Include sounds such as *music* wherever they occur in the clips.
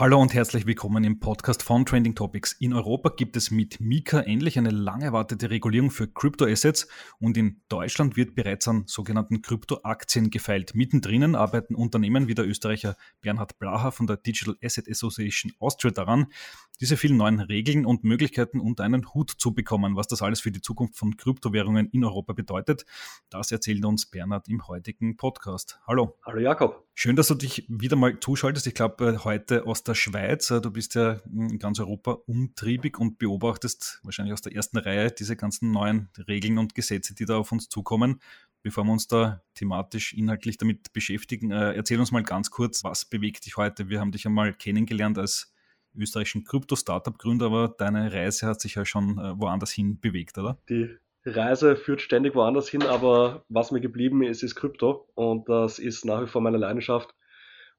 Hallo und herzlich willkommen im Podcast von Trending Topics. In Europa gibt es mit Mika endlich eine lang erwartete Regulierung für Kryptoassets und in Deutschland wird bereits an sogenannten Kryptoaktien gefeilt. Mittendrin arbeiten Unternehmen wie der Österreicher Bernhard Blaha von der Digital Asset Association Austria daran, diese vielen neuen Regeln und Möglichkeiten unter einen Hut zu bekommen. Was das alles für die Zukunft von Kryptowährungen in Europa bedeutet, das erzählt uns Bernhard im heutigen Podcast. Hallo. Hallo Jakob. Schön, dass du dich wieder mal zuschaltest. Ich glaube, heute aus der Schweiz. Du bist ja in ganz Europa umtriebig und beobachtest wahrscheinlich aus der ersten Reihe diese ganzen neuen Regeln und Gesetze, die da auf uns zukommen. Bevor wir uns da thematisch, inhaltlich damit beschäftigen, äh, erzähl uns mal ganz kurz, was bewegt dich heute? Wir haben dich einmal kennengelernt als österreichischen Krypto-Startup-Gründer, aber deine Reise hat sich ja schon äh, woanders hin bewegt, oder? Die Reise führt ständig woanders hin, aber was mir geblieben ist, ist Krypto und das ist nach wie vor meine Leidenschaft.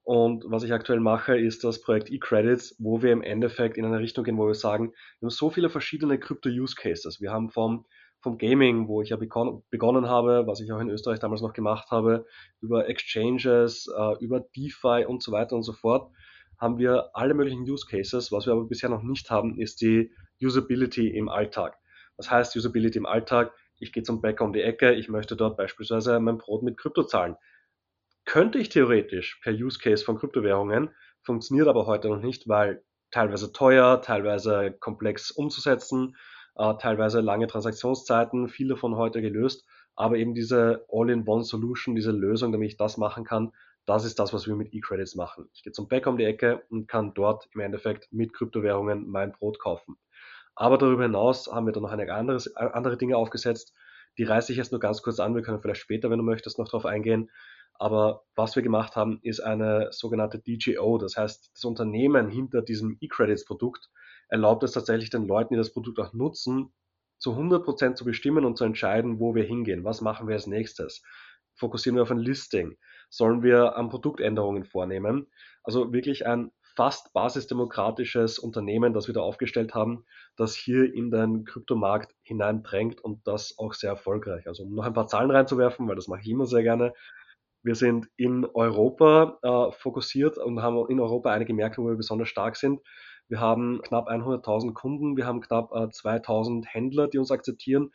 Und was ich aktuell mache, ist das Projekt eCredits, wo wir im Endeffekt in eine Richtung gehen, wo wir sagen, wir haben so viele verschiedene Krypto-Use-Cases. Wir haben vom, vom Gaming, wo ich ja begonnen habe, was ich auch in Österreich damals noch gemacht habe, über Exchanges, äh, über DeFi und so weiter und so fort, haben wir alle möglichen Use Cases. Was wir aber bisher noch nicht haben, ist die Usability im Alltag. Was heißt Usability im Alltag? Ich gehe zum Bäcker um die Ecke, ich möchte dort beispielsweise mein Brot mit Krypto zahlen. Könnte ich theoretisch per Use Case von Kryptowährungen, funktioniert aber heute noch nicht, weil teilweise teuer, teilweise komplex umzusetzen, äh, teilweise lange Transaktionszeiten, viele von heute gelöst, aber eben diese All-in-One-Solution, diese Lösung, damit ich das machen kann, das ist das, was wir mit E-Credits machen. Ich gehe zum Bäcker um die Ecke und kann dort im Endeffekt mit Kryptowährungen mein Brot kaufen. Aber darüber hinaus haben wir dann noch eine anderes, andere Dinge aufgesetzt. Die reiße ich jetzt nur ganz kurz an. Wir können vielleicht später, wenn du möchtest, noch darauf eingehen. Aber was wir gemacht haben, ist eine sogenannte DGO. Das heißt, das Unternehmen hinter diesem E-Credits-Produkt erlaubt es tatsächlich den Leuten, die das Produkt auch nutzen, zu 100% zu bestimmen und zu entscheiden, wo wir hingehen. Was machen wir als nächstes? Fokussieren wir auf ein Listing? sollen wir an Produktänderungen vornehmen. Also wirklich ein fast basisdemokratisches Unternehmen, das wir da aufgestellt haben, das hier in den Kryptomarkt hineindrängt und das auch sehr erfolgreich. Also um noch ein paar Zahlen reinzuwerfen, weil das mache ich immer sehr gerne. Wir sind in Europa äh, fokussiert und haben in Europa einige Märkte, wo wir besonders stark sind. Wir haben knapp 100.000 Kunden, wir haben knapp äh, 2.000 Händler, die uns akzeptieren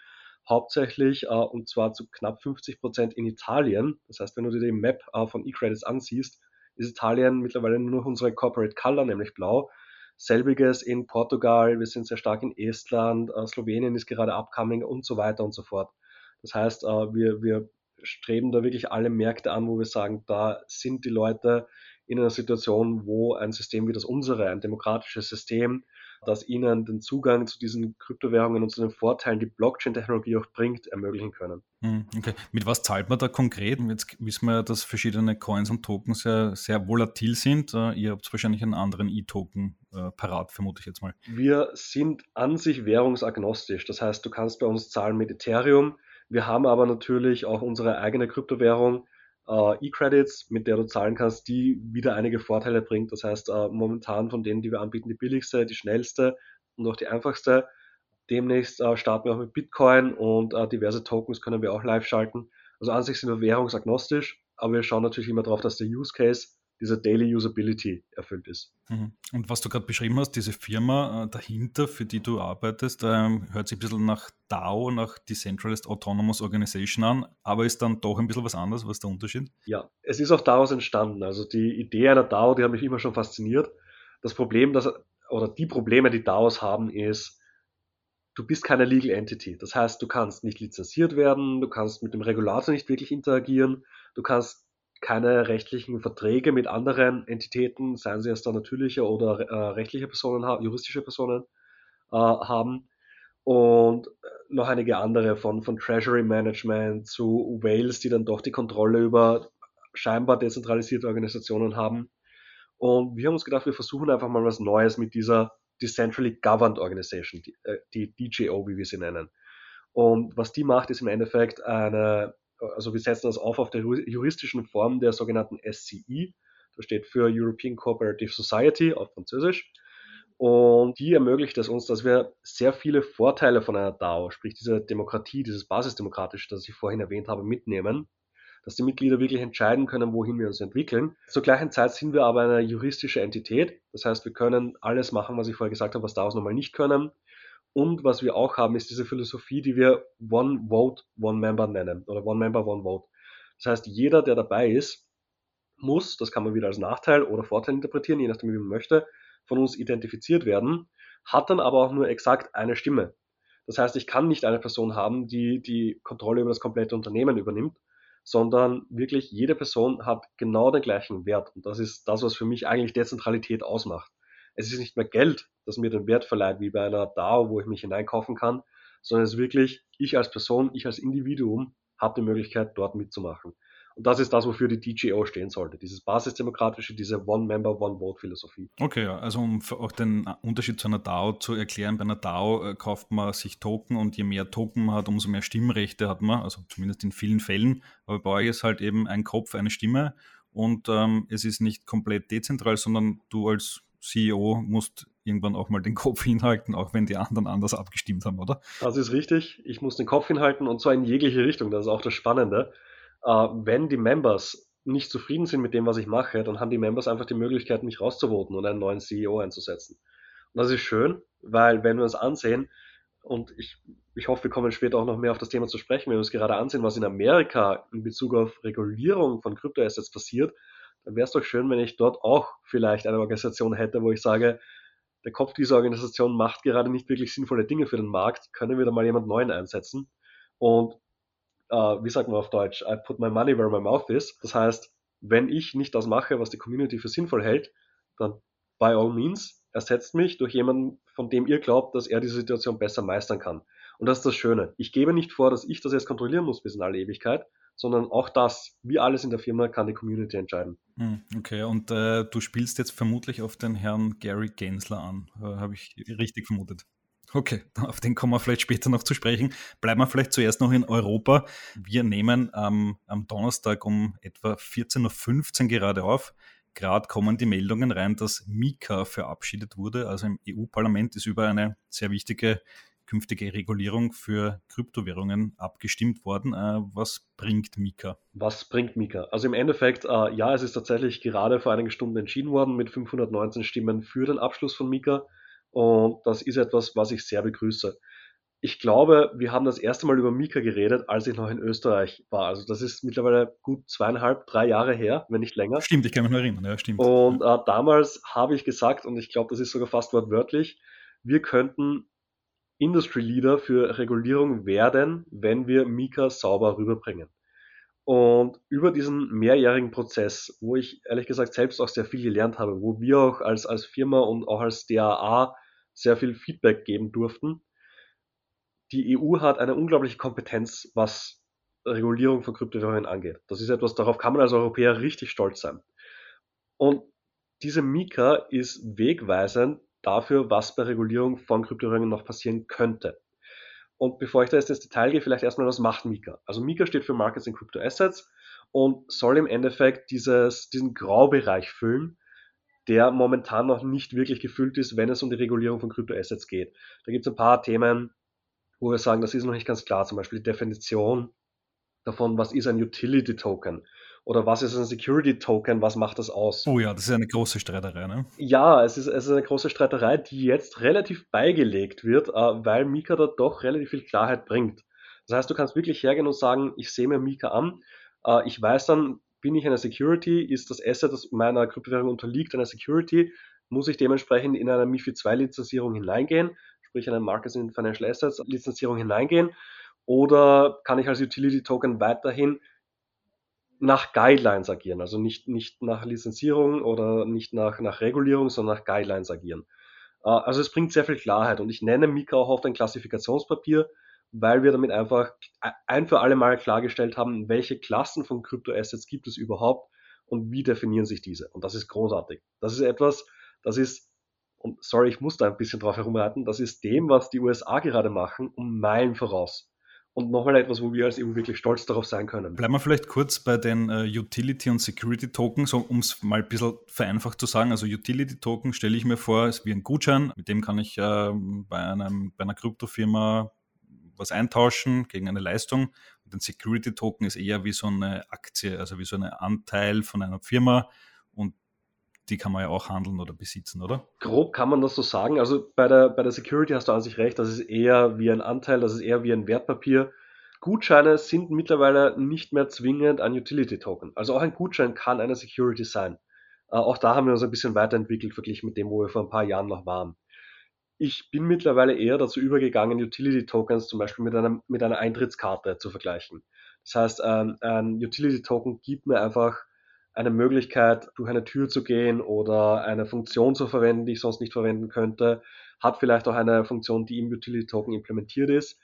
hauptsächlich äh, und zwar zu knapp 50 Prozent in Italien. Das heißt, wenn du dir die Map äh, von eCredits ansiehst, ist Italien mittlerweile nur noch unsere Corporate Color, nämlich blau. Selbiges in Portugal, wir sind sehr stark in Estland, äh, Slowenien ist gerade upcoming und so weiter und so fort. Das heißt, äh, wir, wir streben da wirklich alle Märkte an, wo wir sagen, da sind die Leute in einer Situation, wo ein System wie das unsere, ein demokratisches System, das ihnen den Zugang zu diesen Kryptowährungen und zu den Vorteilen, die Blockchain-Technologie auch bringt, ermöglichen können. Hm, okay. Mit was zahlt man da konkret? Jetzt wissen wir ja, dass verschiedene Coins und Tokens sehr, sehr volatil sind. Äh, ihr habt wahrscheinlich einen anderen E-Token äh, parat, vermute ich jetzt mal. Wir sind an sich währungsagnostisch. Das heißt, du kannst bei uns zahlen mit Ethereum. Wir haben aber natürlich auch unsere eigene Kryptowährung, äh, E-Credits, mit der du zahlen kannst, die wieder einige Vorteile bringt. Das heißt, äh, momentan von denen, die wir anbieten, die billigste, die schnellste und auch die einfachste. Demnächst äh, starten wir auch mit Bitcoin und äh, diverse Tokens können wir auch live schalten. Also an sich sind wir währungsagnostisch, aber wir schauen natürlich immer darauf, dass der Use Case diese Daily Usability erfüllt ist. Mhm. Und was du gerade beschrieben hast, diese Firma äh, dahinter, für die du arbeitest, ähm, hört sich ein bisschen nach DAO, nach Decentralized Autonomous Organization an, aber ist dann doch ein bisschen was anderes. Was ist der Unterschied? Ja, es ist auch daraus entstanden. Also die Idee einer DAO, die hat mich immer schon fasziniert. Das Problem, das, oder die Probleme, die DAOs haben, ist, du bist keine Legal Entity. Das heißt, du kannst nicht lizenziert werden, du kannst mit dem Regulator nicht wirklich interagieren, du kannst keine rechtlichen Verträge mit anderen Entitäten, seien sie jetzt da natürliche oder äh, rechtliche Personen juristische Personen äh, haben. Und äh, noch einige andere von, von Treasury Management zu Wales, die dann doch die Kontrolle über scheinbar dezentralisierte Organisationen haben. Und wir haben uns gedacht, wir versuchen einfach mal was Neues mit dieser Decentrally Governed Organization, die, äh, die DJO, wie wir sie nennen. Und was die macht, ist im Endeffekt eine also wir setzen das auf auf der juristischen Form der sogenannten SCI. Das steht für European Cooperative Society auf Französisch. Und die ermöglicht es uns, dass wir sehr viele Vorteile von einer DAO, sprich diese Demokratie, dieses Basisdemokratische, das ich vorhin erwähnt habe, mitnehmen, dass die Mitglieder wirklich entscheiden können, wohin wir uns entwickeln. Zur gleichen Zeit sind wir aber eine juristische Entität. Das heißt, wir können alles machen, was ich vorher gesagt habe, was DAOs normal nicht können. Und was wir auch haben, ist diese Philosophie, die wir One Vote, One Member nennen oder One Member, One Vote. Das heißt, jeder, der dabei ist, muss, das kann man wieder als Nachteil oder Vorteil interpretieren, je nachdem, wie man möchte, von uns identifiziert werden, hat dann aber auch nur exakt eine Stimme. Das heißt, ich kann nicht eine Person haben, die die Kontrolle über das komplette Unternehmen übernimmt, sondern wirklich jede Person hat genau den gleichen Wert. Und das ist das, was für mich eigentlich Dezentralität ausmacht. Es ist nicht mehr Geld, das mir den Wert verleiht, wie bei einer DAO, wo ich mich hineinkaufen kann, sondern es ist wirklich ich als Person, ich als Individuum habe die Möglichkeit, dort mitzumachen. Und das ist das, wofür die DGO stehen sollte. Dieses basisdemokratische, diese One-Member, One-Vote-Philosophie. Okay, also um auch den Unterschied zu einer DAO zu erklären, bei einer DAO äh, kauft man sich Token und je mehr Token man hat, umso mehr Stimmrechte hat man, also zumindest in vielen Fällen. Aber bei euch ist halt eben ein Kopf, eine Stimme und ähm, es ist nicht komplett dezentral, sondern du als CEO musst irgendwann auch mal den *laughs* Kopf hinhalten, auch wenn die anderen anders abgestimmt haben, oder? Das ist richtig. Ich muss den Kopf hinhalten und zwar in jegliche Richtung. Das ist auch das Spannende äh, wenn die Members nicht zufrieden sind mit dem, was ich mache, dann haben die Members einfach die Möglichkeit, mich rauszuvoten und einen neuen CEO einzusetzen. Und das ist schön, weil wenn wir uns ansehen, und ich, ich hoffe, wir kommen später auch noch mehr auf das Thema zu sprechen, wenn wir uns gerade ansehen, was in Amerika in Bezug auf Regulierung von Kryptoassets passiert, dann wäre es doch schön, wenn ich dort auch vielleicht eine Organisation hätte, wo ich sage, der Kopf dieser Organisation macht gerade nicht wirklich sinnvolle Dinge für den Markt, können wir da mal jemand Neuen einsetzen? Und uh, wie sagt man auf Deutsch, I put my money where my mouth is. Das heißt, wenn ich nicht das mache, was die Community für sinnvoll hält, dann by all means ersetzt mich durch jemanden, von dem ihr glaubt, dass er diese Situation besser meistern kann. Und das ist das Schöne. Ich gebe nicht vor, dass ich das jetzt kontrollieren muss bis in alle Ewigkeit, sondern auch das, wie alles in der Firma, kann die Community entscheiden. Hm, okay, und äh, du spielst jetzt vermutlich auf den Herrn Gary Gensler an, äh, habe ich richtig vermutet. Okay, *laughs* auf den kommen wir vielleicht später noch zu sprechen. Bleiben wir vielleicht zuerst noch in Europa. Wir nehmen ähm, am Donnerstag um etwa 14.15 Uhr gerade auf. Gerade kommen die Meldungen rein, dass Mika verabschiedet wurde. Also im EU-Parlament ist über eine sehr wichtige künftige Regulierung für Kryptowährungen abgestimmt worden. Äh, was bringt Mika? Was bringt Mika? Also im Endeffekt, äh, ja, es ist tatsächlich gerade vor einigen Stunden entschieden worden mit 519 Stimmen für den Abschluss von Mika. Und das ist etwas, was ich sehr begrüße. Ich glaube, wir haben das erste Mal über Mika geredet, als ich noch in Österreich war. Also das ist mittlerweile gut zweieinhalb, drei Jahre her, wenn nicht länger. Stimmt, ich kann mich nur erinnern, ja, stimmt. Und äh, damals habe ich gesagt, und ich glaube, das ist sogar fast wortwörtlich, wir könnten Industry Leader für Regulierung werden, wenn wir Mika sauber rüberbringen. Und über diesen mehrjährigen Prozess, wo ich ehrlich gesagt selbst auch sehr viel gelernt habe, wo wir auch als, als Firma und auch als DAA sehr viel Feedback geben durften, die EU hat eine unglaubliche Kompetenz, was Regulierung von Kryptowährungen angeht. Das ist etwas, darauf kann man als Europäer richtig stolz sein. Und diese Mika ist wegweisend dafür, was bei Regulierung von Kryptowährungen noch passieren könnte. Und bevor ich da jetzt ins Detail gehe, vielleicht erstmal, was macht Mika? Also Mika steht für Markets in Crypto Assets und soll im Endeffekt dieses, diesen Graubereich füllen, der momentan noch nicht wirklich gefüllt ist, wenn es um die Regulierung von Crypto Assets geht. Da gibt es ein paar Themen, wo wir sagen, das ist noch nicht ganz klar, zum Beispiel die Definition davon, was ist ein Utility Token oder was ist ein Security Token, was macht das aus? Oh ja, das ist eine große Streiterei, ne? Ja, es ist, es ist eine große Streiterei, die jetzt relativ beigelegt wird, äh, weil Mika da doch relativ viel Klarheit bringt. Das heißt, du kannst wirklich hergehen und sagen, ich sehe mir Mika an, äh, ich weiß dann, bin ich eine Security, ist das Asset, das meiner Kryptowährung unterliegt, eine Security, muss ich dementsprechend in eine MIFID 2 Lizenzierung hineingehen, sprich eine Markets in Financial Assets Lizenzierung hineingehen, oder kann ich als Utility Token weiterhin nach Guidelines agieren, also nicht, nicht nach Lizenzierung oder nicht nach, nach Regulierung, sondern nach Guidelines agieren. Äh, also es bringt sehr viel Klarheit und ich nenne Mika auch oft ein Klassifikationspapier, weil wir damit einfach ein für alle Mal klargestellt haben, welche Klassen von Kryptoassets gibt es überhaupt und wie definieren sich diese. Und das ist großartig. Das ist etwas, das ist, und sorry, ich muss da ein bisschen drauf herumreiten, das ist dem, was die USA gerade machen, um Meilen voraus. Und nochmal etwas, wo wir als EU wirklich stolz darauf sein können. Bleiben wir vielleicht kurz bei den uh, Utility- und Security-Token, so, um es mal ein bisschen vereinfacht zu sagen. Also Utility-Token stelle ich mir vor, ist wie ein Gutschein, mit dem kann ich uh, bei, einem, bei einer Kryptofirma was eintauschen gegen eine Leistung. Und ein Security-Token ist eher wie so eine Aktie, also wie so ein Anteil von einer Firma die kann man ja auch handeln oder besitzen, oder? Grob kann man das so sagen. Also bei der, bei der Security hast du an sich recht, das ist eher wie ein Anteil, das ist eher wie ein Wertpapier. Gutscheine sind mittlerweile nicht mehr zwingend ein Utility-Token. Also auch ein Gutschein kann eine Security sein. Äh, auch da haben wir uns ein bisschen weiterentwickelt, verglichen mit dem, wo wir vor ein paar Jahren noch waren. Ich bin mittlerweile eher dazu übergegangen, Utility-Tokens zum Beispiel mit, einem, mit einer Eintrittskarte zu vergleichen. Das heißt, ähm, ein Utility-Token gibt mir einfach eine Möglichkeit, durch eine Tür zu gehen oder eine Funktion zu verwenden, die ich sonst nicht verwenden könnte, hat vielleicht auch eine Funktion, die im Utility Token implementiert ist.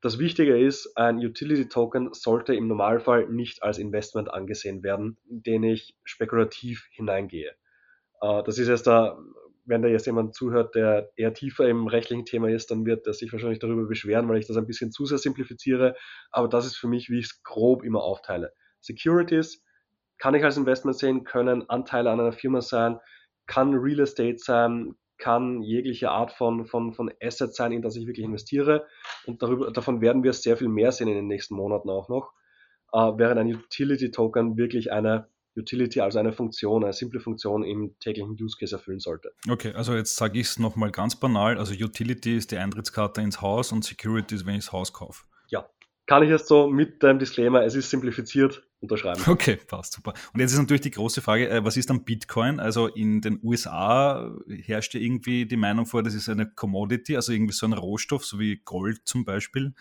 Das Wichtige ist, ein Utility Token sollte im Normalfall nicht als Investment angesehen werden, in den ich spekulativ hineingehe. Äh, das ist jetzt da, wenn da jetzt jemand zuhört, der eher tiefer im rechtlichen Thema ist, dann wird er sich wahrscheinlich darüber beschweren, weil ich das ein bisschen zu sehr simplifiziere. Aber das ist für mich, wie ich es grob immer aufteile. Securities kann ich als Investment sehen, können Anteile an einer Firma sein, kann Real Estate sein, kann jegliche Art von, von, von Asset sein, in das ich wirklich investiere. Und darüber, davon werden wir sehr viel mehr sehen in den nächsten Monaten auch noch. Äh, während ein Utility Token wirklich eine Utility, also eine Funktion, eine simple Funktion im täglichen Use Case erfüllen sollte. Okay, also jetzt sage ich es nochmal ganz banal. Also Utility ist die Eintrittskarte ins Haus und Security ist, wenn ich das Haus kaufe. Ja, kann ich jetzt so mit dem Disclaimer, es ist simplifiziert, unterschreiben. Okay, passt super. Und jetzt ist natürlich die große Frage, äh, was ist dann Bitcoin? Also in den USA herrscht ja irgendwie die Meinung vor, das ist eine Commodity, also irgendwie so ein Rohstoff, so wie Gold zum Beispiel.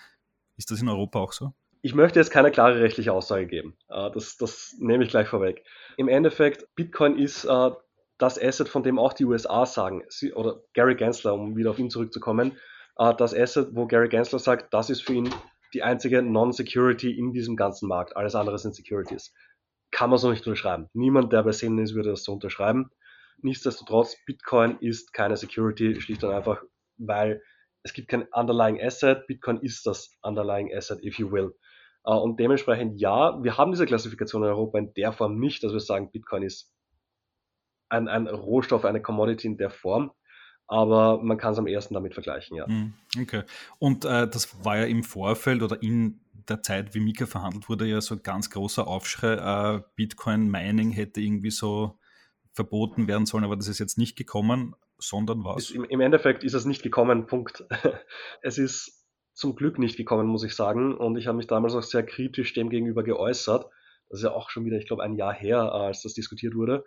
Ist das in Europa auch so? Ich möchte jetzt keine klare rechtliche Aussage geben. Äh, das, das nehme ich gleich vorweg. Im Endeffekt, Bitcoin ist äh, das Asset, von dem auch die USA sagen, oder Gary Gensler, um wieder auf ihn zurückzukommen, das Asset, wo Gary Gensler sagt, das ist für ihn die einzige Non-Security in diesem ganzen Markt. Alles andere sind Securities. Kann man so nicht unterschreiben. Niemand, der bei Sinnen ist, würde das so unterschreiben. Nichtsdestotrotz, Bitcoin ist keine Security, schlicht und einfach, weil es gibt kein Underlying Asset. Bitcoin ist das Underlying Asset, if you will. Uh, und dementsprechend, ja, wir haben diese Klassifikation in Europa in der Form nicht, dass wir sagen, Bitcoin ist ein, ein Rohstoff, eine Commodity in der Form aber man kann es am ersten damit vergleichen, ja. Hm, okay. Und äh, das war ja im Vorfeld oder in der Zeit, wie Mika verhandelt wurde, ja so ein ganz großer Aufschrei, äh, Bitcoin-Mining hätte irgendwie so verboten werden sollen, aber das ist jetzt nicht gekommen, sondern was? Im, Im Endeffekt ist es nicht gekommen, Punkt. *laughs* es ist zum Glück nicht gekommen, muss ich sagen. Und ich habe mich damals auch sehr kritisch dem gegenüber geäußert. Das ist ja auch schon wieder, ich glaube, ein Jahr her, als das diskutiert wurde.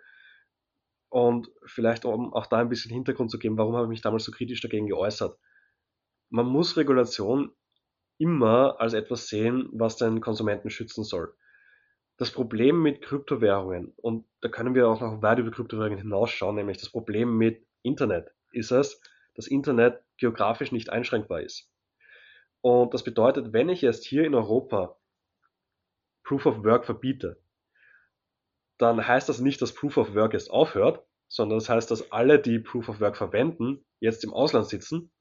Und vielleicht um auch da ein bisschen Hintergrund zu geben, warum habe ich mich damals so kritisch dagegen geäußert. Man muss Regulation immer als etwas sehen, was den Konsumenten schützen soll. Das Problem mit Kryptowährungen, und da können wir auch noch weit über Kryptowährungen hinausschauen, nämlich das Problem mit Internet, ist es, dass Internet geografisch nicht einschränkbar ist. Und das bedeutet, wenn ich jetzt hier in Europa Proof of Work verbiete, dann heißt das nicht, dass Proof of Work jetzt aufhört, sondern das heißt, dass alle, die Proof of Work verwenden, jetzt im Ausland sitzen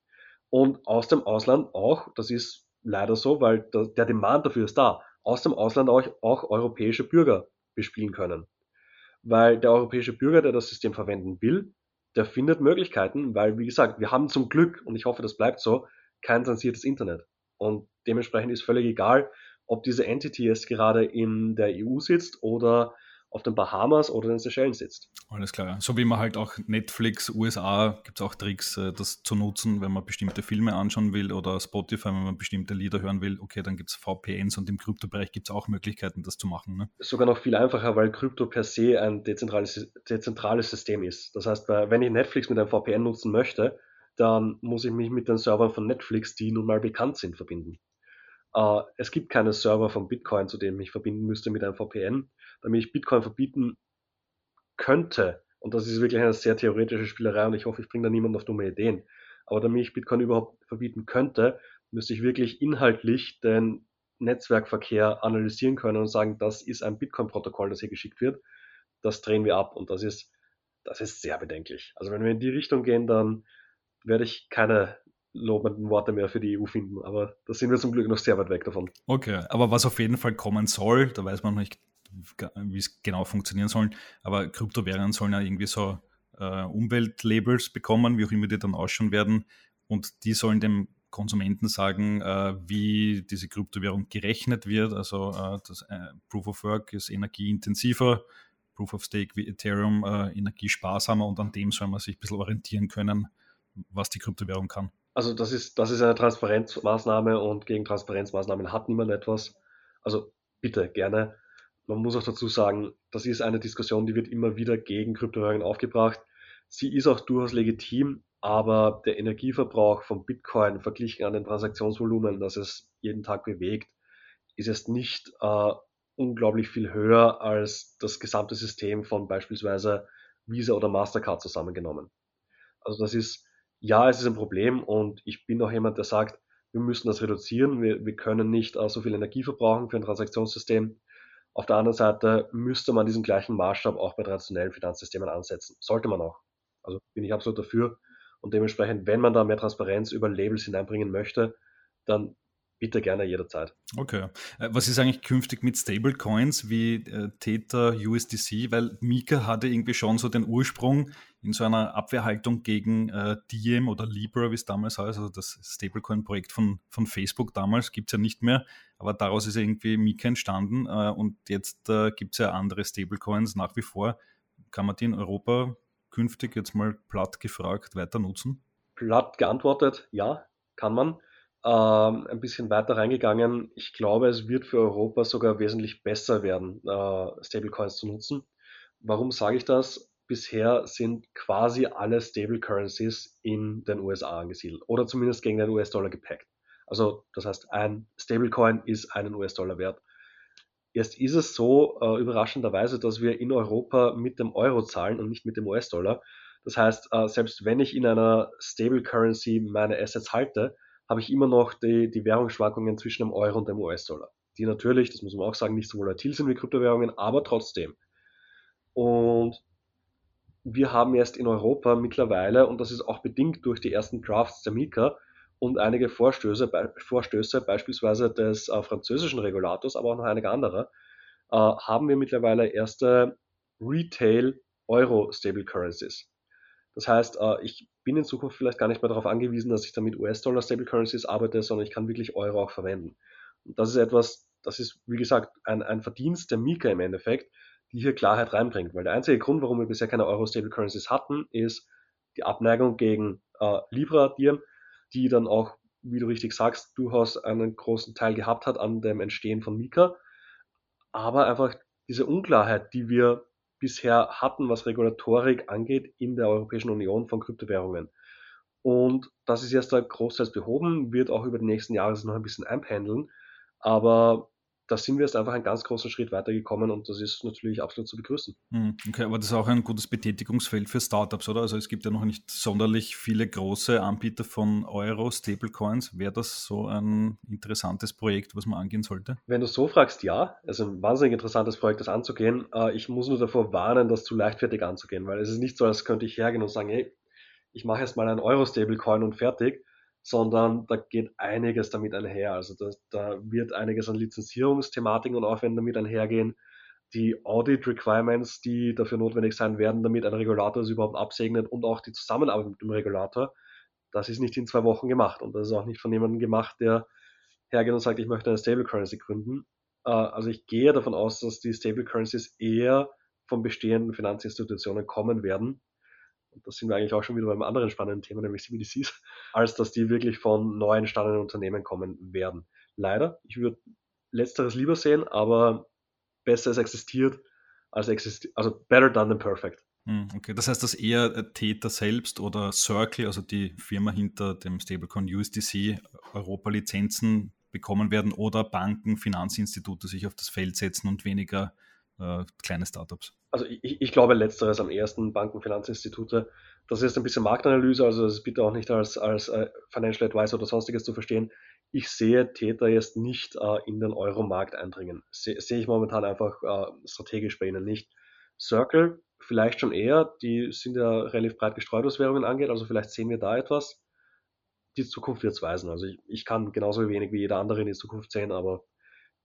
und aus dem Ausland auch, das ist leider so, weil der Demand dafür ist da, aus dem Ausland auch, auch europäische Bürger bespielen können. Weil der europäische Bürger, der das System verwenden will, der findet Möglichkeiten, weil, wie gesagt, wir haben zum Glück, und ich hoffe, das bleibt so, kein zensiertes Internet. Und dementsprechend ist völlig egal, ob diese Entity jetzt gerade in der EU sitzt oder auf den Bahamas oder den Seychellen sitzt. Alles klar. So wie man halt auch Netflix, USA, gibt es auch Tricks, äh, das zu nutzen, wenn man bestimmte Filme anschauen will oder Spotify, wenn man bestimmte Lieder hören will. Okay, dann gibt es VPNs und im Kryptobereich gibt es auch Möglichkeiten, das zu machen. Ne? Sogar noch viel einfacher, weil Krypto per se ein dezentrales, dezentrales System ist. Das heißt, wenn ich Netflix mit einem VPN nutzen möchte, dann muss ich mich mit den Servern von Netflix, die nun mal bekannt sind, verbinden. Uh, es gibt keine Server von Bitcoin, zu denen ich verbinden müsste mit einem VPN damit ich Bitcoin verbieten könnte, und das ist wirklich eine sehr theoretische Spielerei und ich hoffe, ich bringe da niemanden auf dumme Ideen, aber damit ich Bitcoin überhaupt verbieten könnte, müsste ich wirklich inhaltlich den Netzwerkverkehr analysieren können und sagen, das ist ein Bitcoin-Protokoll, das hier geschickt wird. Das drehen wir ab und das ist, das ist sehr bedenklich. Also wenn wir in die Richtung gehen, dann werde ich keine lobenden Worte mehr für die EU finden. Aber da sind wir zum Glück noch sehr weit weg davon. Okay, aber was auf jeden Fall kommen soll, da weiß man noch nicht, wie es genau funktionieren soll, aber Kryptowährungen sollen ja irgendwie so äh, Umweltlabels bekommen, wie auch immer die dann ausschauen werden. Und die sollen dem Konsumenten sagen, äh, wie diese Kryptowährung gerechnet wird. Also äh, das äh, Proof of Work ist energieintensiver, Proof of Stake wie Ethereum äh, energiesparsamer und an dem soll man sich ein bisschen orientieren können, was die Kryptowährung kann. Also das ist, das ist eine Transparenzmaßnahme und gegen Transparenzmaßnahmen hat niemand etwas. Also bitte gerne. Man muss auch dazu sagen, das ist eine Diskussion, die wird immer wieder gegen Kryptowährungen aufgebracht. Sie ist auch durchaus legitim, aber der Energieverbrauch von Bitcoin verglichen an den Transaktionsvolumen, das es jeden Tag bewegt, ist jetzt nicht äh, unglaublich viel höher als das gesamte System von beispielsweise Visa oder Mastercard zusammengenommen. Also das ist, ja, es ist ein Problem und ich bin auch jemand, der sagt, wir müssen das reduzieren. Wir, wir können nicht uh, so viel Energie verbrauchen für ein Transaktionssystem. Auf der anderen Seite müsste man diesen gleichen Maßstab auch bei traditionellen Finanzsystemen ansetzen. Sollte man auch. Also bin ich absolut dafür. Und dementsprechend, wenn man da mehr Transparenz über Labels hineinbringen möchte, dann bitte gerne jederzeit. Okay. Äh, was ist eigentlich künftig mit Stablecoins wie äh, Tether, USDC? Weil Mika hatte irgendwie schon so den Ursprung in so einer Abwehrhaltung gegen äh, Diem oder Libra, wie es damals heißt, also das Stablecoin-Projekt von, von Facebook damals, gibt es ja nicht mehr, aber daraus ist irgendwie Mika entstanden äh, und jetzt äh, gibt es ja andere Stablecoins nach wie vor. Kann man die in Europa künftig jetzt mal platt gefragt weiter nutzen? Platt geantwortet, ja, kann man ähm, ein bisschen weiter reingegangen. Ich glaube, es wird für Europa sogar wesentlich besser werden, äh, Stablecoins zu nutzen. Warum sage ich das? Bisher sind quasi alle Stable in den USA angesiedelt oder zumindest gegen den US-Dollar gepackt. Also das heißt, ein Stablecoin ist einen US-Dollar wert. Jetzt ist es so äh, überraschenderweise, dass wir in Europa mit dem Euro zahlen und nicht mit dem US-Dollar. Das heißt, äh, selbst wenn ich in einer Stable meine Assets halte, habe ich immer noch die, die Währungsschwankungen zwischen dem Euro und dem US-Dollar. Die natürlich, das muss man auch sagen, nicht so volatil sind wie Kryptowährungen, aber trotzdem. Und wir haben jetzt in Europa mittlerweile, und das ist auch bedingt durch die ersten Drafts der Mika und einige Vorstöße, Vorstöße beispielsweise des äh, französischen Regulators, aber auch noch einige andere, äh, haben wir mittlerweile erste Retail Euro Stable Currencies. Das heißt, äh, ich bin in Zukunft vielleicht gar nicht mehr darauf angewiesen, dass ich dann mit US-Dollar Stable Currencies arbeite, sondern ich kann wirklich Euro auch verwenden. Und das ist etwas, das ist, wie gesagt, ein, ein Verdienst der Mika im Endeffekt, die hier Klarheit reinbringt. Weil der einzige Grund, warum wir bisher keine Euro Stable Currencies hatten, ist die Abneigung gegen äh, Libra Diem, die dann auch, wie du richtig sagst, durchaus einen großen Teil gehabt hat an dem Entstehen von Mika. Aber einfach diese Unklarheit, die wir bisher hatten, was Regulatorik angeht in der Europäischen Union von Kryptowährungen. Und das ist jetzt da großteils behoben, wird auch über die nächsten Jahre noch ein bisschen einpendeln. Aber da sind wir jetzt einfach einen ganz großen Schritt weitergekommen und das ist natürlich absolut zu begrüßen. Hm, okay, aber das ist auch ein gutes Betätigungsfeld für Startups, oder? Also es gibt ja noch nicht sonderlich viele große Anbieter von Euro, Stablecoins. Wäre das so ein interessantes Projekt, was man angehen sollte? Wenn du so fragst, ja. Also ein wahnsinnig interessantes Projekt, das anzugehen. Äh, ich muss nur davor warnen, das zu leichtfertig anzugehen, weil es ist nicht so, als könnte ich hergehen und sagen, hey, ich mache jetzt mal ein Euro-Stablecoin und fertig sondern da geht einiges damit einher. Also da, da wird einiges an Lizenzierungsthematiken und Aufwänden damit einhergehen. Die Audit Requirements, die dafür notwendig sein werden, damit ein Regulator es überhaupt absegnet und auch die Zusammenarbeit mit dem Regulator, das ist nicht in zwei Wochen gemacht und das ist auch nicht von jemandem gemacht, der hergeht und sagt, ich möchte eine Stable Currency gründen. Äh, also ich gehe davon aus, dass die Stable Currencies eher von bestehenden Finanzinstitutionen kommen werden und da sind wir eigentlich auch schon wieder beim anderen spannenden Thema, nämlich CBDCs, als dass die wirklich von neu entstandenen Unternehmen kommen werden. Leider, ich würde letzteres lieber sehen, aber besser es existiert als existiert, also better done than perfect. Hm, okay, das heißt, dass eher äh, Täter selbst oder Circle, also die Firma hinter dem Stablecoin USDC, Europa-Lizenzen bekommen werden oder Banken, Finanzinstitute sich auf das Feld setzen und weniger äh, kleine Startups? Also ich, ich, glaube letzteres am ersten, Banken, Finanzinstitute. Das ist ein bisschen Marktanalyse, also das ist bitte auch nicht als, als äh, Financial Advisor oder sonstiges zu verstehen. Ich sehe Täter jetzt nicht äh, in den Euro-Markt eindringen. Se, sehe ich momentan einfach äh, strategisch bei ihnen nicht. Circle vielleicht schon eher, die sind ja relativ breit gestreut, was Währungen angeht, also vielleicht sehen wir da etwas. die Zukunft wird es weisen. Also ich, ich kann genauso wenig wie jeder andere in die Zukunft sehen, aber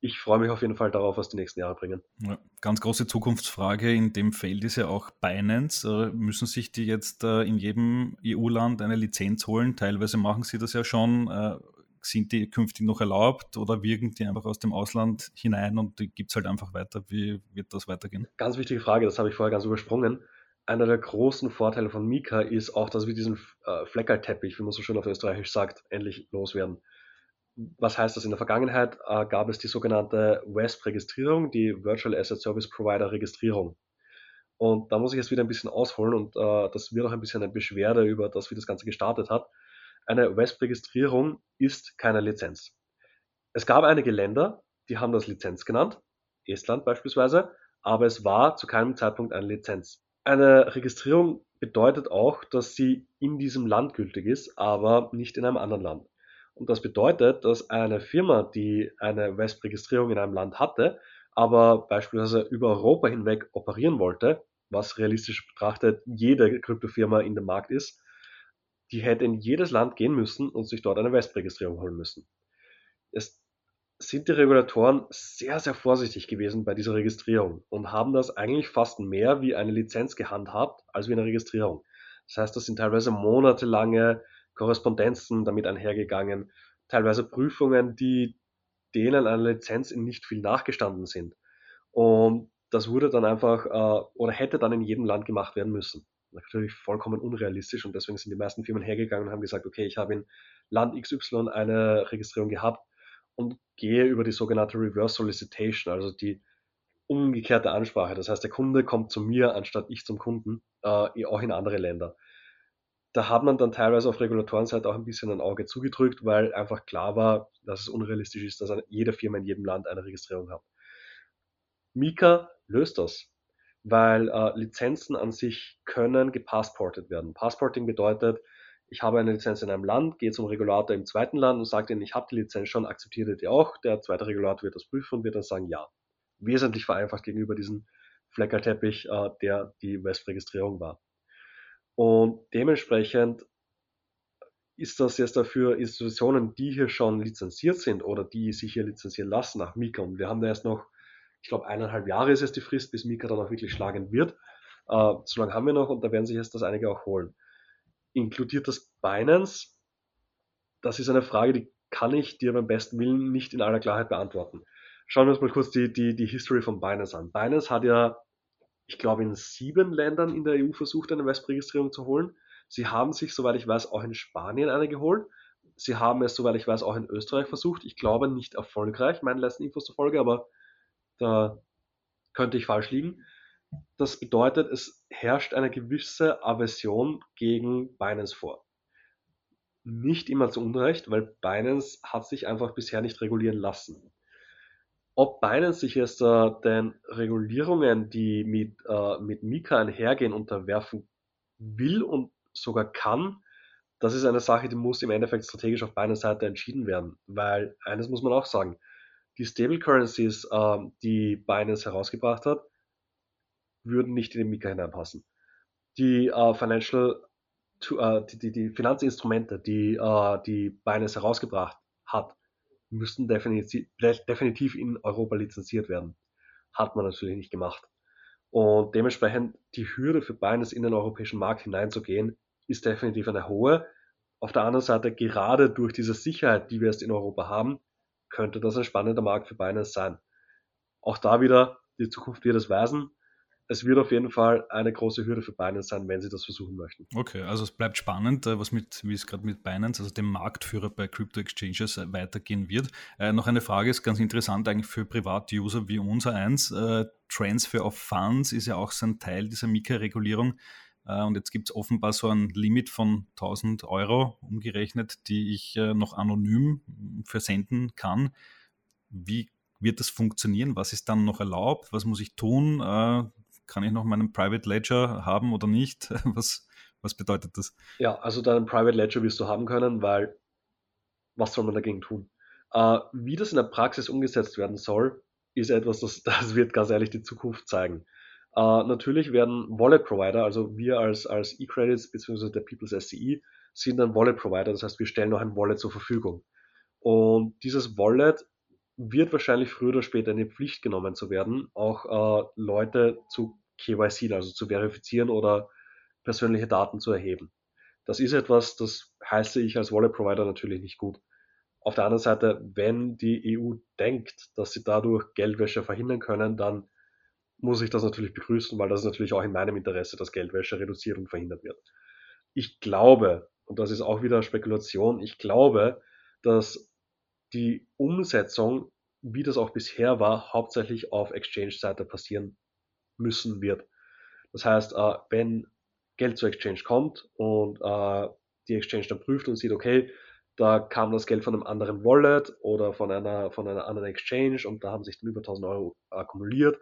ich freue mich auf jeden Fall darauf, was die nächsten Jahre bringen. Ja, ganz große Zukunftsfrage in dem Feld ist ja auch Binance. Äh, müssen sich die jetzt äh, in jedem EU-Land eine Lizenz holen? Teilweise machen sie das ja schon. Äh, sind die künftig noch erlaubt oder wirken die einfach aus dem Ausland hinein und die gibt es halt einfach weiter? Wie wird das weitergehen? Ganz wichtige Frage, das habe ich vorher ganz übersprungen. Einer der großen Vorteile von Mika ist auch, dass wir diesen Fleckerteppich, wie man so schön auf Österreichisch sagt, endlich loswerden. Was heißt das? In der Vergangenheit äh, gab es die sogenannte WESP-Registrierung, die Virtual Asset Service Provider Registrierung. Und da muss ich jetzt wieder ein bisschen ausholen und äh, das wird auch ein bisschen eine Beschwerde über das, wie das Ganze gestartet hat. Eine WESP-Registrierung ist keine Lizenz. Es gab einige Länder, die haben das Lizenz genannt, Estland beispielsweise, aber es war zu keinem Zeitpunkt eine Lizenz. Eine Registrierung bedeutet auch, dass sie in diesem Land gültig ist, aber nicht in einem anderen Land. Und das bedeutet, dass eine Firma, die eine WESP-Registrierung in einem Land hatte, aber beispielsweise über Europa hinweg operieren wollte, was realistisch betrachtet jede Kryptofirma in dem Markt ist, die hätte in jedes Land gehen müssen und sich dort eine WESP-Registrierung holen müssen. Es sind die Regulatoren sehr, sehr vorsichtig gewesen bei dieser Registrierung und haben das eigentlich fast mehr wie eine Lizenz gehandhabt als wie eine Registrierung. Das heißt, das sind teilweise monatelange Korrespondenzen damit einhergegangen, teilweise Prüfungen, die denen einer Lizenz in nicht viel nachgestanden sind. Und das wurde dann einfach äh, oder hätte dann in jedem Land gemacht werden müssen. Natürlich vollkommen unrealistisch und deswegen sind die meisten Firmen hergegangen und haben gesagt, okay, ich habe in Land XY eine Registrierung gehabt und gehe über die sogenannte Reverse Solicitation, also die umgekehrte Ansprache. Das heißt, der Kunde kommt zu mir, anstatt ich zum Kunden, äh, auch in andere Länder da hat man dann teilweise auf Regulatorenseite auch ein bisschen ein Auge zugedrückt, weil einfach klar war, dass es unrealistisch ist, dass jede Firma in jedem Land eine Registrierung hat. Mika löst das, weil äh, Lizenzen an sich können gepassportet werden. Passporting bedeutet, ich habe eine Lizenz in einem Land, gehe zum Regulator im zweiten Land und sage ihnen, ich habe die Lizenz schon, akzeptiert ihr die auch. Der zweite Regulator wird das prüfen und wird dann sagen, ja. Wesentlich vereinfacht gegenüber diesem Fleckerteppich, äh, der die West-Registrierung war. Und dementsprechend ist das jetzt dafür Institutionen, die hier schon lizenziert sind oder die sich hier lizenzieren lassen nach Mika. Und wir haben da erst noch, ich glaube, eineinhalb Jahre ist jetzt die Frist, bis Mika dann auch wirklich schlagen wird. Äh, so lange haben wir noch und da werden sich jetzt das einige auch holen. Inkludiert das Binance? Das ist eine Frage, die kann ich dir beim besten Willen nicht in aller Klarheit beantworten. Schauen wir uns mal kurz die, die, die History von Binance an. Binance hat ja ich glaube, in sieben Ländern in der EU versucht, eine Wesp-Registrierung zu holen. Sie haben sich, soweit ich weiß, auch in Spanien eine geholt. Sie haben es, soweit ich weiß, auch in Österreich versucht. Ich glaube nicht erfolgreich, meinen letzten Infos zufolge, aber da könnte ich falsch liegen. Das bedeutet, es herrscht eine gewisse Aversion gegen Binance vor. Nicht immer zu Unrecht, weil Binance hat sich einfach bisher nicht regulieren lassen. Ob Binance sich jetzt äh, den Regulierungen, die mit, äh, mit Mika einhergehen, unterwerfen will und sogar kann, das ist eine Sache, die muss im Endeffekt strategisch auf Binance Seite entschieden werden. Weil eines muss man auch sagen, die Stable Currencies, äh, die Binance herausgebracht hat, würden nicht in den Mika hineinpassen. Die äh, Financial, to, äh, die, die, die, Finanzinstrumente, die, äh, die Binance herausgebracht hat, müssten definitiv, in Europa lizenziert werden. Hat man natürlich nicht gemacht. Und dementsprechend die Hürde für Binance in den europäischen Markt hineinzugehen, ist definitiv eine hohe. Auf der anderen Seite, gerade durch diese Sicherheit, die wir jetzt in Europa haben, könnte das ein spannender Markt für Binance sein. Auch da wieder, die Zukunft wird es weisen es wird auf jeden Fall eine große Hürde für Binance sein, wenn sie das versuchen möchten. Okay, also es bleibt spannend, äh, was mit, wie es gerade mit Binance, also dem Marktführer bei Crypto Exchanges, äh, weitergehen wird. Äh, noch eine Frage ist ganz interessant eigentlich für Privatuser wie unser eins. Äh, Transfer of Funds ist ja auch so ein Teil dieser Mika-Regulierung. Äh, und jetzt gibt es offenbar so ein Limit von 1000 Euro umgerechnet, die ich äh, noch anonym versenden kann. Wie wird das funktionieren? Was ist dann noch erlaubt? Was muss ich tun? Kann ich noch meinen Private Ledger haben oder nicht? *laughs* Was, was bedeutet das? Ja, also deinen Private Ledger wirst du haben können, weil was soll man dagegen tun? Äh, wie das in der Praxis umgesetzt werden soll, ist etwas, das, *laughs* das wird ganz ehrlich die Zukunft zeigen. Äh, natürlich werden Wallet Provider, also wir als, als E-Credits bzw. der People's SCE, sind ein Wallet-Provider. Das heißt, wir stellen noch ein Wallet zur Verfügung. Und dieses Wallet wird wahrscheinlich früher oder später in die Pflicht genommen zu werden, auch äh, Leute zu KYC, also zu verifizieren oder persönliche Daten zu erheben. Das ist etwas, das heiße ich als Wallet Provider natürlich nicht gut. Auf der anderen Seite, wenn die EU denkt, dass sie dadurch Geldwäsche verhindern können, dann muss ich das natürlich begrüßen, weil das ist natürlich auch in meinem Interesse, dass Geldwäsche reduziert und verhindert wird. Ich glaube, und das ist auch wieder Spekulation, ich glaube, dass die Umsetzung, wie das auch bisher war, hauptsächlich auf Exchange-Seite passieren müssen wird. Das heißt, äh, wenn Geld zur Exchange kommt und äh, die Exchange dann prüft und sieht, okay, da kam das Geld von einem anderen Wallet oder von einer, von einer anderen Exchange und da haben sich dann über 1000 Euro akkumuliert,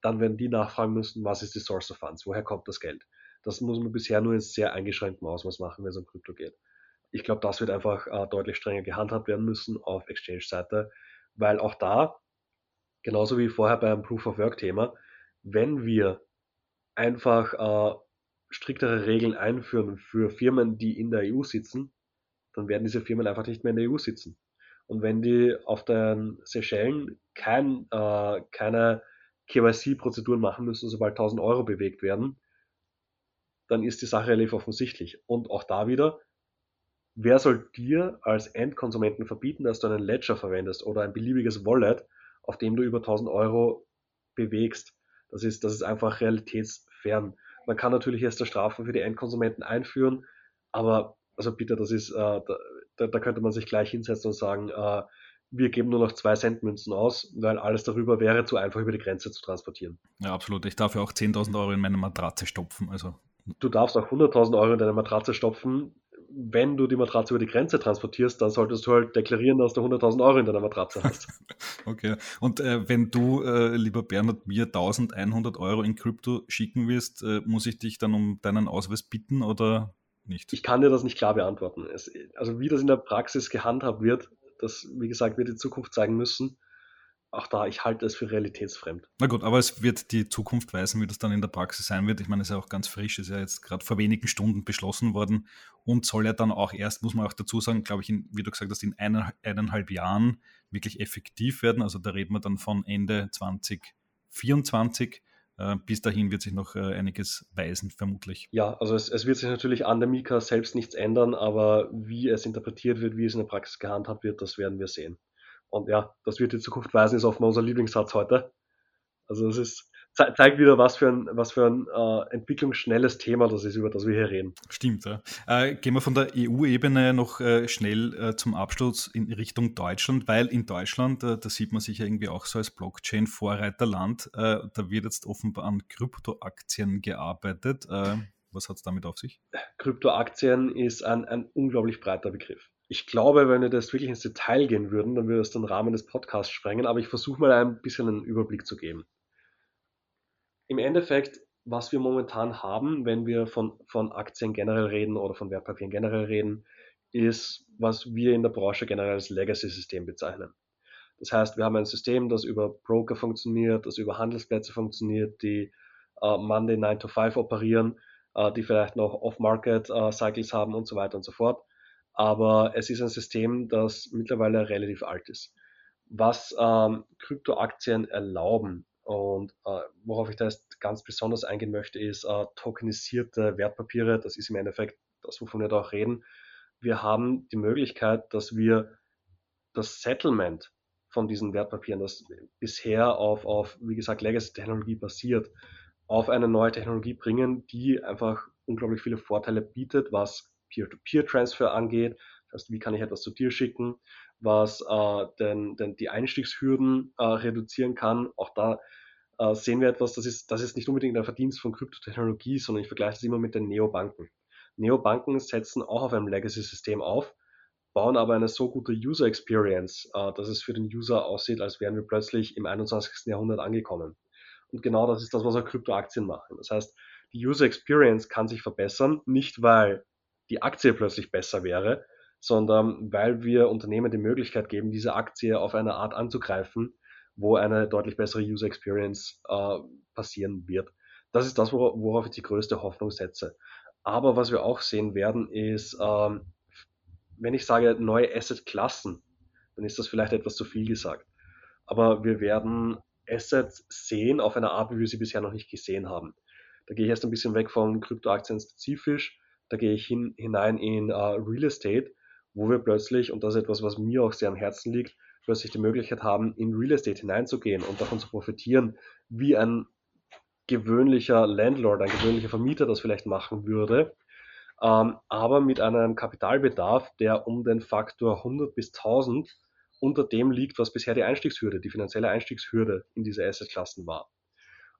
dann werden die nachfragen müssen, was ist die Source of Funds, woher kommt das Geld. Das muss man bisher nur in sehr eingeschränktem Ausmaß machen, wenn es um Krypto geht. Ich glaube, das wird einfach äh, deutlich strenger gehandhabt werden müssen auf Exchange-Seite, weil auch da, genauso wie vorher beim Proof of Work-Thema, wenn wir einfach äh, striktere Regeln einführen für Firmen, die in der EU sitzen, dann werden diese Firmen einfach nicht mehr in der EU sitzen. Und wenn die auf den Seychellen kein, äh, keine KYC-Prozeduren machen müssen, sobald 1000 Euro bewegt werden, dann ist die Sache relativ offensichtlich. Und auch da wieder, wer soll dir als Endkonsumenten verbieten, dass du einen Ledger verwendest oder ein beliebiges Wallet, auf dem du über 1000 Euro bewegst? Das ist, das ist einfach realitätsfern. Man kann natürlich erste Strafen für die Endkonsumenten einführen, aber also bitte, das ist, äh, da, da, könnte man sich gleich hinsetzen und sagen, äh, wir geben nur noch zwei Cent Münzen aus, weil alles darüber wäre zu einfach über die Grenze zu transportieren. Ja, absolut. Ich darf ja auch 10.000 Euro in meine Matratze stopfen. Also. Du darfst auch 100.000 Euro in deine Matratze stopfen wenn du die Matratze über die Grenze transportierst, dann solltest du halt deklarieren, dass du 100.000 Euro in deiner Matratze hast. *laughs* okay. Und äh, wenn du, äh, lieber Bernhard, mir 1100 Euro in Krypto schicken wirst, äh, muss ich dich dann um deinen Ausweis bitten oder nicht? Ich kann dir das nicht klar beantworten. Es, also wie das in der Praxis gehandhabt wird, das, wie gesagt, wird die Zukunft zeigen müssen auch da, ich halte es für realitätsfremd. Na gut, aber es wird die Zukunft weisen, wie das dann in der Praxis sein wird. Ich meine, es ist ja auch ganz frisch, ist ja jetzt gerade vor wenigen Stunden beschlossen worden und soll ja dann auch erst, muss man auch dazu sagen, glaube ich, in, wie du gesagt hast, in eine, eineinhalb Jahren wirklich effektiv werden. Also da reden wir dann von Ende 2024. Äh, bis dahin wird sich noch äh, einiges weisen, vermutlich. Ja, also es, es, wird sich natürlich an der Mika selbst nichts ändern, aber wie es interpretiert wird, wie es in der Praxis gehandhabt wird, das werden wir sehen. Und ja, das wird die Zukunft weisen, ist mal unser Lieblingssatz heute. Also es ist, ze zeigt wieder, was für ein, was für ein äh, entwicklungsschnelles Thema das ist, über das wir hier reden. Stimmt, ja. Äh, gehen wir von der EU-Ebene noch äh, schnell äh, zum Abschluss in Richtung Deutschland, weil in Deutschland, äh, da sieht man sich ja irgendwie auch so als Blockchain-Vorreiterland, äh, da wird jetzt offenbar an Kryptoaktien gearbeitet. was hat es damit auf sich? Kryptoaktien ist ein, ein unglaublich breiter Begriff. Ich glaube, wenn wir das wirklich ins Detail gehen würden, dann würde es den Rahmen des Podcasts sprengen, aber ich versuche mal ein bisschen einen Überblick zu geben. Im Endeffekt, was wir momentan haben, wenn wir von, von Aktien generell reden oder von Wertpapieren generell reden, ist, was wir in der Branche generell als Legacy-System bezeichnen. Das heißt, wir haben ein System, das über Broker funktioniert, das über Handelsplätze funktioniert, die äh, Monday 9 to 5 operieren, äh, die vielleicht noch Off-Market-Cycles äh, haben und so weiter und so fort aber es ist ein System, das mittlerweile relativ alt ist. Was ähm, Kryptoaktien erlauben und äh, worauf ich da jetzt ganz besonders eingehen möchte, ist äh, tokenisierte Wertpapiere. Das ist im Endeffekt das, wovon wir da auch reden. Wir haben die Möglichkeit, dass wir das Settlement von diesen Wertpapieren, das bisher auf, auf wie gesagt, Legacy-Technologie basiert, auf eine neue Technologie bringen, die einfach unglaublich viele Vorteile bietet, was Peer-to-Peer-Transfer angeht. Das heißt, wie kann ich etwas zu dir schicken, was äh, denn, denn die Einstiegshürden äh, reduzieren kann. Auch da äh, sehen wir etwas, das ist, das ist nicht unbedingt ein Verdienst von Kryptotechnologie, sondern ich vergleiche das immer mit den Neobanken. Neobanken setzen auch auf einem Legacy-System auf, bauen aber eine so gute User Experience, äh, dass es für den User aussieht, als wären wir plötzlich im 21. Jahrhundert angekommen. Und genau das ist das, was auch Kryptoaktien machen. Das heißt, die User Experience kann sich verbessern, nicht weil die Aktie plötzlich besser wäre, sondern weil wir Unternehmen die Möglichkeit geben, diese Aktie auf eine Art anzugreifen, wo eine deutlich bessere User Experience äh, passieren wird. Das ist das, worauf ich die größte Hoffnung setze. Aber was wir auch sehen werden, ist, ähm, wenn ich sage neue Asset-Klassen, dann ist das vielleicht etwas zu viel gesagt. Aber wir werden Assets sehen auf eine Art, wie wir sie bisher noch nicht gesehen haben. Da gehe ich erst ein bisschen weg von Kryptoaktien spezifisch, da gehe ich hin, hinein in uh, Real Estate, wo wir plötzlich, und das ist etwas, was mir auch sehr am Herzen liegt, plötzlich die Möglichkeit haben, in Real Estate hineinzugehen und davon zu profitieren, wie ein gewöhnlicher Landlord, ein gewöhnlicher Vermieter das vielleicht machen würde, ähm, aber mit einem Kapitalbedarf, der um den Faktor 100 bis 1000 unter dem liegt, was bisher die Einstiegshürde, die finanzielle Einstiegshürde in diese Assetklassen war.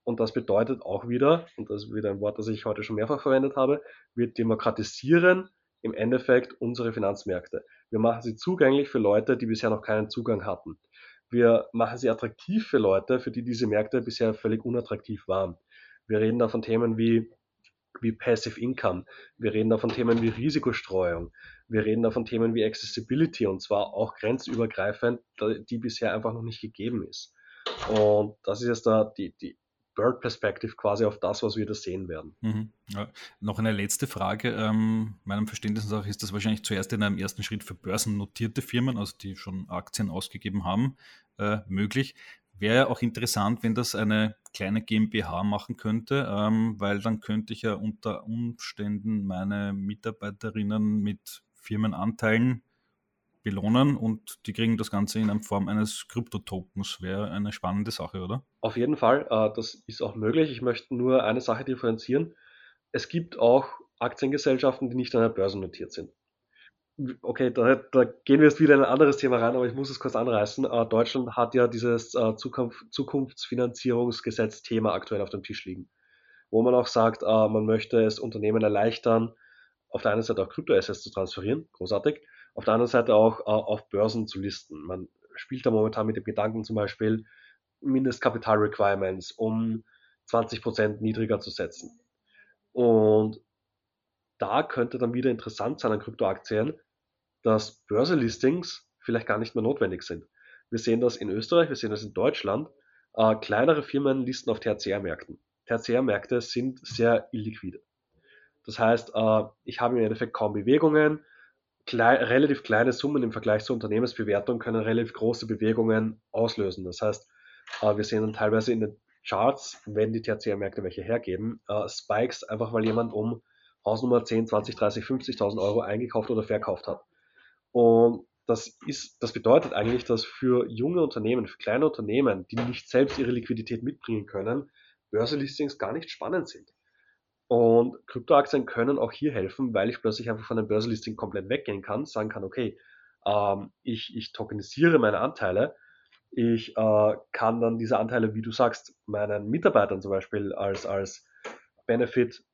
Und das bedeutet auch wieder, und das ist wieder ein Wort, das ich heute schon mehrfach verwendet habe, wir demokratisieren im Endeffekt unsere Finanzmärkte. Wir machen sie zugänglich für Leute, die bisher noch keinen Zugang hatten. Wir machen sie attraktiv für Leute, für die diese Märkte bisher völlig unattraktiv waren. Wir reden da von Themen wie, wie Passive Income. Wir reden da von Themen wie Risikostreuung. Wir reden da von Themen wie Accessibility und zwar auch grenzübergreifend, die bisher einfach noch nicht gegeben ist. Und das ist jetzt da die, die Bird Perspective quasi auf das, was wir da sehen werden. Mhm. Ja. Noch eine letzte Frage. Ähm, meinem Verständnis nach ist das wahrscheinlich zuerst in einem ersten Schritt für börsennotierte Firmen, also die schon Aktien ausgegeben haben, äh, möglich. Wäre auch interessant, wenn das eine kleine GmbH machen könnte, ähm, weil dann könnte ich ja unter Umständen meine Mitarbeiterinnen mit Firmenanteilen belohnen und die kriegen das Ganze in Form eines Kryptotokens. Wäre eine spannende Sache, oder? Auf jeden Fall, äh, das ist auch möglich. Ich möchte nur eine Sache differenzieren. Es gibt auch Aktiengesellschaften, die nicht an der Börse notiert sind. Okay, da, da gehen wir jetzt wieder in ein anderes Thema rein, aber ich muss es kurz anreißen. Äh, Deutschland hat ja dieses äh, Zukunft, Zukunftsfinanzierungsgesetz-Thema aktuell auf dem Tisch liegen, wo man auch sagt, man möchte es Unternehmen erleichtern, auf der einen Seite auch Kryptoassets zu transferieren, großartig, auf der anderen Seite auch äh, auf Börsen zu listen. Man spielt da momentan mit dem Gedanken zum Beispiel Mindestkapital-Requirements um 20% niedriger zu setzen. Und da könnte dann wieder interessant sein an Kryptoaktien, dass Börselistings vielleicht gar nicht mehr notwendig sind. Wir sehen das in Österreich, wir sehen das in Deutschland. Äh, kleinere Firmen listen auf Tertiärmärkten. Tertiärmärkte sind sehr illiquide. Das heißt, äh, ich habe im Endeffekt kaum Bewegungen. Klei relativ kleine Summen im Vergleich zur Unternehmensbewertung können relativ große Bewegungen auslösen. Das heißt, äh, wir sehen dann teilweise in den Charts, wenn die Tertiärmärkte welche hergeben, äh, Spikes, einfach weil jemand um Hausnummer 10, 20, 30, 50.000 Euro eingekauft oder verkauft hat. Und das, ist, das bedeutet eigentlich, dass für junge Unternehmen, für kleine Unternehmen, die nicht selbst ihre Liquidität mitbringen können, Börselistings gar nicht spannend sind. Und Kryptoaktien können auch hier helfen, weil ich plötzlich einfach von einem Börsenlisting komplett weggehen kann, sagen kann, okay, ähm, ich, ich tokenisiere meine Anteile, ich äh, kann dann diese Anteile, wie du sagst, meinen Mitarbeitern zum Beispiel als, als Benefit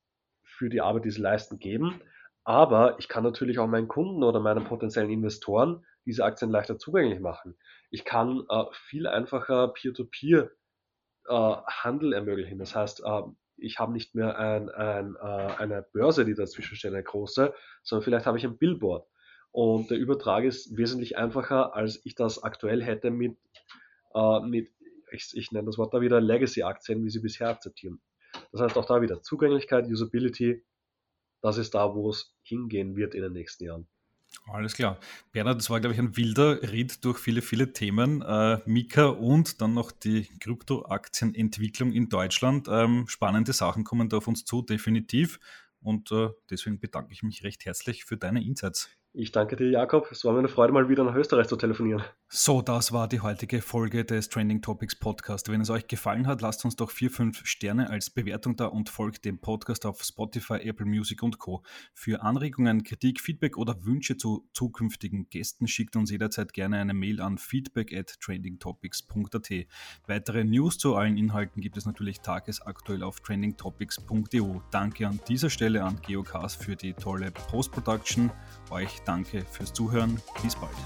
für die Arbeit, die sie leisten, geben. Aber ich kann natürlich auch meinen Kunden oder meinen potenziellen Investoren diese Aktien leichter zugänglich machen. Ich kann äh, viel einfacher Peer-to-Peer-Handel äh, ermöglichen. Das heißt, äh, ich habe nicht mehr ein, ein, äh, eine Börse, die dazwischen steht, eine große, sondern vielleicht habe ich ein Billboard. Und der Übertrag ist wesentlich einfacher, als ich das aktuell hätte mit, äh, mit ich, ich nenne das Wort da wieder Legacy-Aktien, wie sie bisher akzeptieren. Das heißt auch da wieder Zugänglichkeit, Usability, das ist da, wo es hingehen wird in den nächsten Jahren. Alles klar. Bernhard, das war, glaube ich, ein wilder Ritt durch viele, viele Themen. Äh, Mika und dann noch die Kryptoaktienentwicklung in Deutschland. Ähm, spannende Sachen kommen da auf uns zu, definitiv. Und äh, deswegen bedanke ich mich recht herzlich für deine Insights. Ich danke dir, Jakob. Es war mir eine Freude, mal wieder nach Österreich zu telefonieren. So, das war die heutige Folge des Trending Topics Podcast. Wenn es euch gefallen hat, lasst uns doch vier, fünf Sterne als Bewertung da und folgt dem Podcast auf Spotify, Apple Music und Co. Für Anregungen, Kritik, Feedback oder Wünsche zu zukünftigen Gästen schickt uns jederzeit gerne eine Mail an feedback at trendingtopics.at. Weitere News zu allen Inhalten gibt es natürlich tagesaktuell auf trendingtopics.eu. Danke an dieser Stelle an Geocast für die tolle Post-Production. Euch Danke fürs Zuhören. Bis bald.